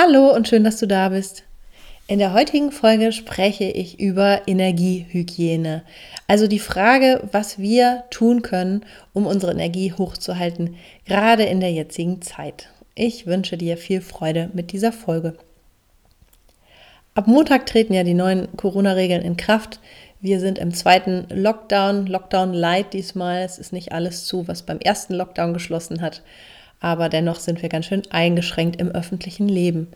Hallo und schön, dass du da bist. In der heutigen Folge spreche ich über Energiehygiene. Also die Frage, was wir tun können, um unsere Energie hochzuhalten, gerade in der jetzigen Zeit. Ich wünsche dir viel Freude mit dieser Folge. Ab Montag treten ja die neuen Corona-Regeln in Kraft. Wir sind im zweiten Lockdown, Lockdown Light diesmal. Es ist nicht alles zu, was beim ersten Lockdown geschlossen hat aber dennoch sind wir ganz schön eingeschränkt im öffentlichen Leben.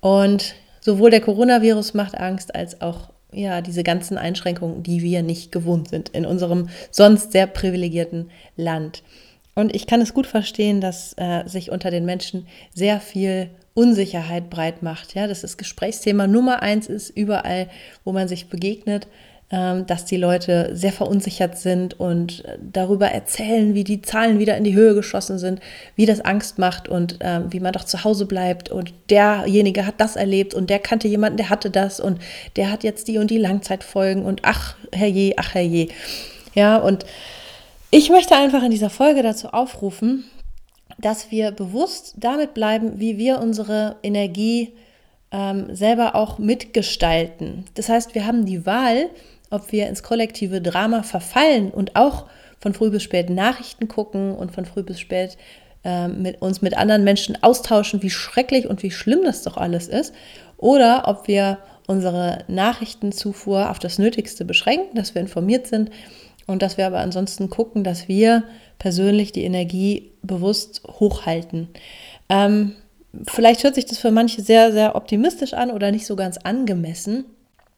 Und sowohl der Coronavirus macht Angst als auch ja, diese ganzen Einschränkungen, die wir nicht gewohnt sind in unserem sonst sehr privilegierten Land. Und ich kann es gut verstehen, dass äh, sich unter den Menschen sehr viel Unsicherheit breit macht. Ja, dass das Gesprächsthema Nummer eins ist, überall, wo man sich begegnet. Ähm, dass die Leute sehr verunsichert sind und darüber erzählen, wie die Zahlen wieder in die Höhe geschossen sind, wie das Angst macht und ähm, wie man doch zu Hause bleibt und derjenige hat das erlebt und der kannte jemanden, der hatte das und der hat jetzt die und die Langzeitfolgen und ach herrje, ach herrje. Ja, und ich möchte einfach in dieser Folge dazu aufrufen, dass wir bewusst damit bleiben, wie wir unsere Energie ähm, selber auch mitgestalten. Das heißt, wir haben die Wahl, ob wir ins kollektive Drama verfallen und auch von früh bis spät Nachrichten gucken und von früh bis spät äh, mit uns mit anderen Menschen austauschen, wie schrecklich und wie schlimm das doch alles ist, oder ob wir unsere Nachrichtenzufuhr auf das Nötigste beschränken, dass wir informiert sind und dass wir aber ansonsten gucken, dass wir persönlich die Energie bewusst hochhalten. Ähm, vielleicht hört sich das für manche sehr, sehr optimistisch an oder nicht so ganz angemessen.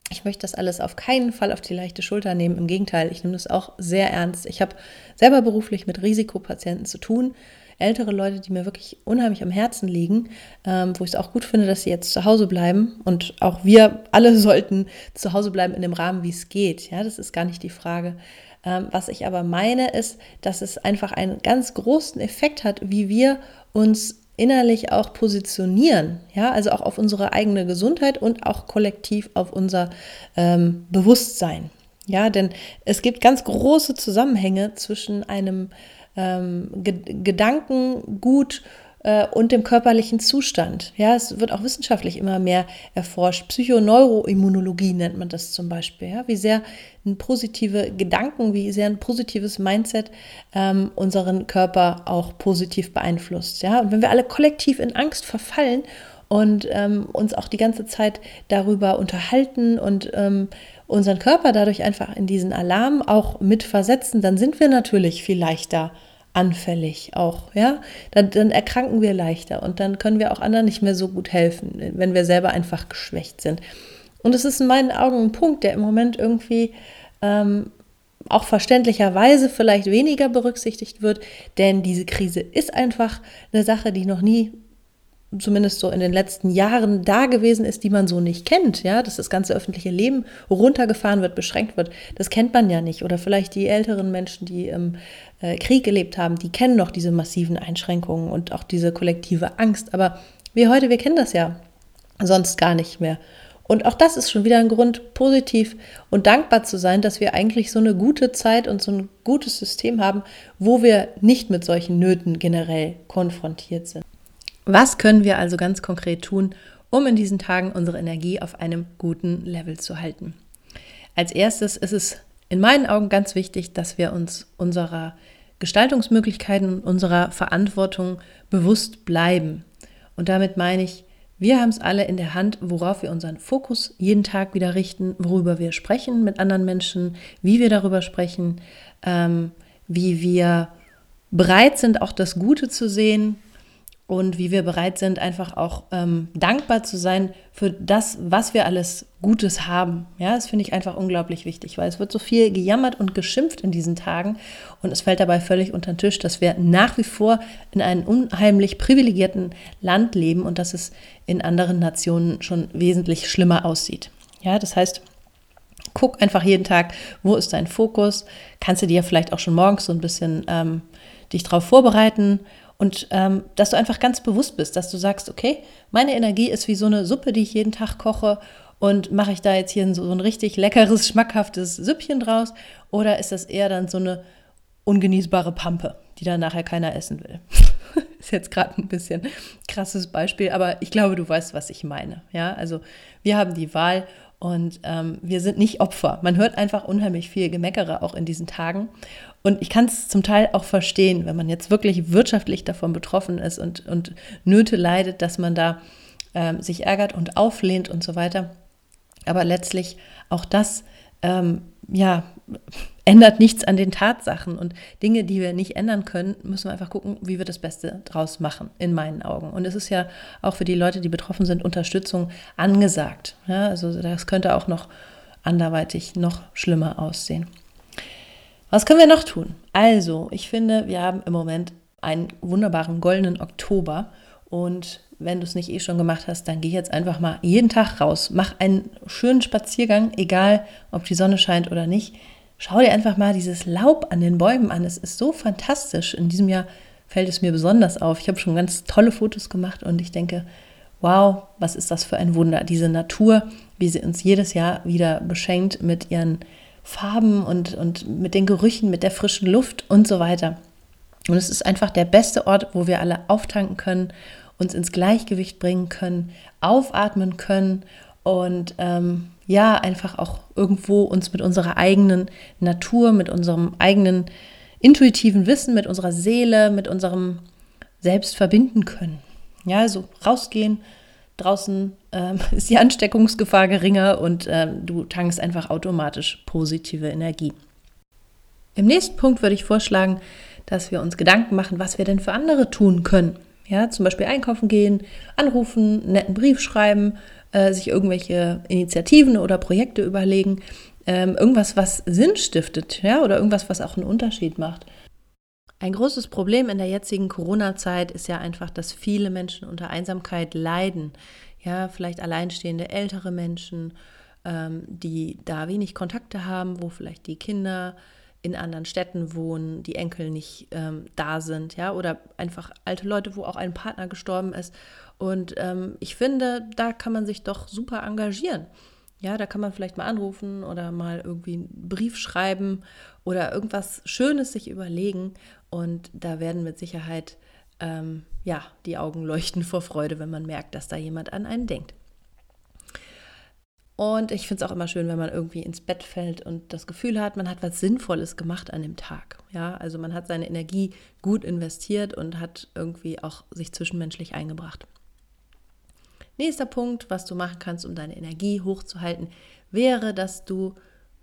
Ich möchte das alles auf keinen Fall auf die leichte Schulter nehmen. Im Gegenteil, ich nehme das auch sehr ernst. Ich habe selber beruflich mit Risikopatienten zu tun. Ältere Leute, die mir wirklich unheimlich am Herzen liegen, ähm, wo ich es auch gut finde, dass sie jetzt zu Hause bleiben. Und auch wir alle sollten zu Hause bleiben in dem Rahmen, wie es geht. Ja, das ist gar nicht die Frage. Ähm, was ich aber meine, ist, dass es einfach einen ganz großen Effekt hat, wie wir uns innerlich auch positionieren, ja, also auch auf unsere eigene Gesundheit und auch kollektiv auf unser ähm, Bewusstsein. Ja, denn es gibt ganz große Zusammenhänge zwischen einem ähm, Gedankengut äh, und dem körperlichen Zustand. Ja, es wird auch wissenschaftlich immer mehr erforscht. Psychoneuroimmunologie nennt man das zum Beispiel. Ja, wie sehr ein positive Gedanken, wie sehr ein positives Mindset ähm, unseren Körper auch positiv beeinflusst. Ja, und wenn wir alle kollektiv in Angst verfallen und ähm, uns auch die ganze Zeit darüber unterhalten und ähm, unseren Körper dadurch einfach in diesen Alarm auch mit versetzen, dann sind wir natürlich viel leichter anfällig auch, ja, dann, dann, erkranken wir leichter und dann können wir auch anderen nicht mehr so gut helfen, wenn wir selber einfach geschwächt sind. Und es ist in meinen Augen ein Punkt, der im Moment irgendwie ähm, auch verständlicherweise vielleicht weniger berücksichtigt wird, denn diese Krise ist einfach eine Sache, die noch nie zumindest so in den letzten Jahren da gewesen ist, die man so nicht kennt, ja, dass das ganze öffentliche Leben runtergefahren wird, beschränkt wird, das kennt man ja nicht. Oder vielleicht die älteren Menschen, die im äh, Krieg gelebt haben, die kennen noch diese massiven Einschränkungen und auch diese kollektive Angst. Aber wir heute, wir kennen das ja sonst gar nicht mehr. Und auch das ist schon wieder ein Grund, positiv und dankbar zu sein, dass wir eigentlich so eine gute Zeit und so ein gutes System haben, wo wir nicht mit solchen Nöten generell konfrontiert sind. Was können wir also ganz konkret tun, um in diesen Tagen unsere Energie auf einem guten Level zu halten? Als erstes ist es in meinen Augen ganz wichtig, dass wir uns unserer Gestaltungsmöglichkeiten und unserer Verantwortung bewusst bleiben. Und damit meine ich, wir haben es alle in der Hand, worauf wir unseren Fokus jeden Tag wieder richten, worüber wir sprechen mit anderen Menschen, wie wir darüber sprechen, ähm, wie wir bereit sind, auch das Gute zu sehen und wie wir bereit sind, einfach auch ähm, dankbar zu sein für das, was wir alles Gutes haben. Ja, das finde ich einfach unglaublich wichtig, weil es wird so viel gejammert und geschimpft in diesen Tagen und es fällt dabei völlig unter den Tisch, dass wir nach wie vor in einem unheimlich privilegierten Land leben und dass es in anderen Nationen schon wesentlich schlimmer aussieht. Ja, das heißt, guck einfach jeden Tag, wo ist dein Fokus? Kannst du dir vielleicht auch schon morgens so ein bisschen ähm, dich darauf vorbereiten und ähm, dass du einfach ganz bewusst bist, dass du sagst, okay, meine Energie ist wie so eine Suppe, die ich jeden Tag koche und mache ich da jetzt hier so, ein richtig leckeres, schmackhaftes Süppchen draus oder ist das eher dann so eine ungenießbare Pampe, die dann nachher keiner essen will? ist jetzt gerade ein bisschen krasses Beispiel, aber ich glaube, du weißt, was ich meine. Ja, also wir haben die Wahl und ähm, wir sind nicht Opfer. Man hört einfach unheimlich viel Gemeckere auch in diesen Tagen. Und ich kann es zum Teil auch verstehen, wenn man jetzt wirklich wirtschaftlich davon betroffen ist und, und Nöte leidet, dass man da ähm, sich ärgert und auflehnt und so weiter. Aber letztlich auch das, ähm, ja, ändert nichts an den Tatsachen. Und Dinge, die wir nicht ändern können, müssen wir einfach gucken, wie wir das Beste draus machen, in meinen Augen. Und es ist ja auch für die Leute, die betroffen sind, Unterstützung angesagt. Ja, also das könnte auch noch anderweitig noch schlimmer aussehen. Was können wir noch tun? Also, ich finde, wir haben im Moment einen wunderbaren goldenen Oktober. Und wenn du es nicht eh schon gemacht hast, dann geh jetzt einfach mal jeden Tag raus. Mach einen schönen Spaziergang, egal ob die Sonne scheint oder nicht. Schau dir einfach mal dieses Laub an den Bäumen an. Es ist so fantastisch. In diesem Jahr fällt es mir besonders auf. Ich habe schon ganz tolle Fotos gemacht und ich denke, wow, was ist das für ein Wunder. Diese Natur, wie sie uns jedes Jahr wieder beschenkt mit ihren Farben und, und mit den Gerüchen, mit der frischen Luft und so weiter. Und es ist einfach der beste Ort, wo wir alle auftanken können, uns ins Gleichgewicht bringen können, aufatmen können und ähm, ja, einfach auch irgendwo uns mit unserer eigenen Natur, mit unserem eigenen intuitiven Wissen, mit unserer Seele, mit unserem Selbst verbinden können. Ja, also rausgehen, draußen ähm, ist die Ansteckungsgefahr geringer und ähm, du tankst einfach automatisch positive Energie. Im nächsten Punkt würde ich vorschlagen, dass wir uns Gedanken machen, was wir denn für andere tun können. Ja, zum Beispiel einkaufen gehen, anrufen, einen netten Brief schreiben, äh, sich irgendwelche Initiativen oder Projekte überlegen, ähm, irgendwas, was Sinn stiftet, ja, oder irgendwas, was auch einen Unterschied macht. Ein großes Problem in der jetzigen Corona-Zeit ist ja einfach, dass viele Menschen unter Einsamkeit leiden. Ja, vielleicht alleinstehende ältere Menschen, ähm, die da wenig Kontakte haben, wo vielleicht die Kinder in anderen Städten wohnen, die Enkel nicht ähm, da sind, ja, oder einfach alte Leute, wo auch ein Partner gestorben ist. Und ähm, ich finde, da kann man sich doch super engagieren. Ja, da kann man vielleicht mal anrufen oder mal irgendwie einen Brief schreiben oder irgendwas Schönes sich überlegen. Und da werden mit Sicherheit ähm, ja die Augen leuchten vor Freude, wenn man merkt, dass da jemand an einen denkt. Und ich finde es auch immer schön, wenn man irgendwie ins Bett fällt und das Gefühl hat, man hat was Sinnvolles gemacht an dem Tag. Ja, also man hat seine Energie gut investiert und hat irgendwie auch sich zwischenmenschlich eingebracht. Nächster Punkt, was du machen kannst, um deine Energie hochzuhalten, wäre, dass du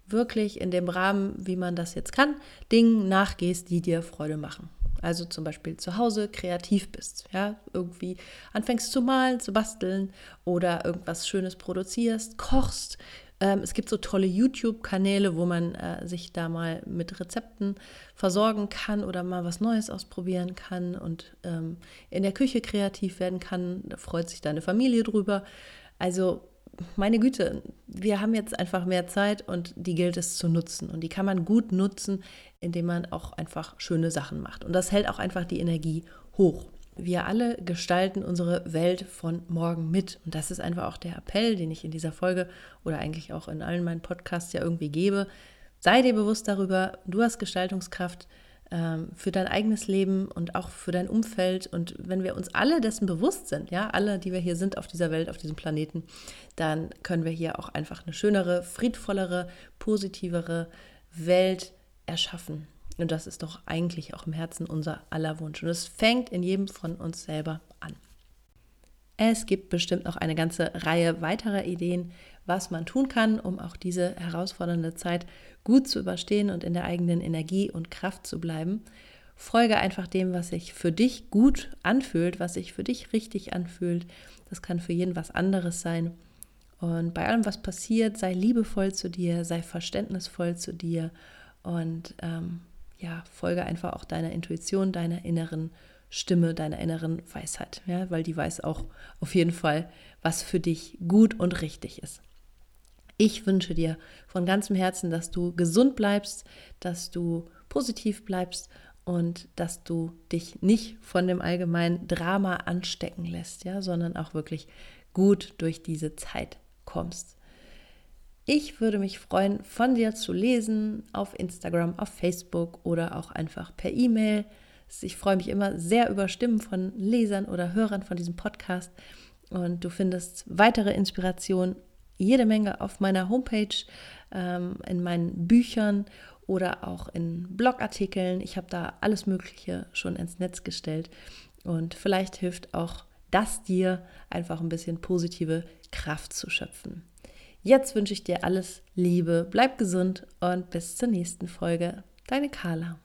wirklich in dem Rahmen, wie man das jetzt kann, Dingen nachgehst, die dir Freude machen. Also zum Beispiel zu Hause kreativ bist, ja, irgendwie anfängst zu malen, zu basteln oder irgendwas Schönes produzierst, kochst. Ähm, es gibt so tolle YouTube-Kanäle, wo man äh, sich da mal mit Rezepten versorgen kann oder mal was Neues ausprobieren kann und ähm, in der Küche kreativ werden kann. Da freut sich deine Familie drüber. Also meine Güte, wir haben jetzt einfach mehr Zeit und die gilt es zu nutzen. Und die kann man gut nutzen, indem man auch einfach schöne Sachen macht. Und das hält auch einfach die Energie hoch. Wir alle gestalten unsere Welt von morgen mit. Und das ist einfach auch der Appell, den ich in dieser Folge oder eigentlich auch in allen meinen Podcasts ja irgendwie gebe. Sei dir bewusst darüber, du hast Gestaltungskraft für dein eigenes Leben und auch für dein Umfeld. Und wenn wir uns alle dessen bewusst sind, ja, alle, die wir hier sind auf dieser Welt, auf diesem Planeten, dann können wir hier auch einfach eine schönere, friedvollere, positivere Welt erschaffen. Und das ist doch eigentlich auch im Herzen unser aller Wunsch. Und es fängt in jedem von uns selber. Es gibt bestimmt noch eine ganze Reihe weiterer Ideen, was man tun kann, um auch diese herausfordernde Zeit gut zu überstehen und in der eigenen Energie und Kraft zu bleiben. Folge einfach dem, was sich für dich gut anfühlt, was sich für dich richtig anfühlt. Das kann für jeden was anderes sein. Und bei allem, was passiert, sei liebevoll zu dir, sei verständnisvoll zu dir und ähm, ja, folge einfach auch deiner Intuition, deiner inneren Stimme, deiner inneren Weisheit, ja, weil die weiß auch auf jeden Fall, was für dich gut und richtig ist. Ich wünsche dir von ganzem Herzen, dass du gesund bleibst, dass du positiv bleibst und dass du dich nicht von dem allgemeinen Drama anstecken lässt, ja, sondern auch wirklich gut durch diese Zeit kommst. Ich würde mich freuen, von dir zu lesen auf Instagram, auf Facebook oder auch einfach per E-Mail. Ich freue mich immer sehr über Stimmen von Lesern oder Hörern von diesem Podcast. Und du findest weitere Inspirationen jede Menge auf meiner Homepage, ähm, in meinen Büchern oder auch in Blogartikeln. Ich habe da alles Mögliche schon ins Netz gestellt und vielleicht hilft auch das dir einfach ein bisschen positive Kraft zu schöpfen. Jetzt wünsche ich dir alles Liebe, bleib gesund und bis zur nächsten Folge. Deine Carla.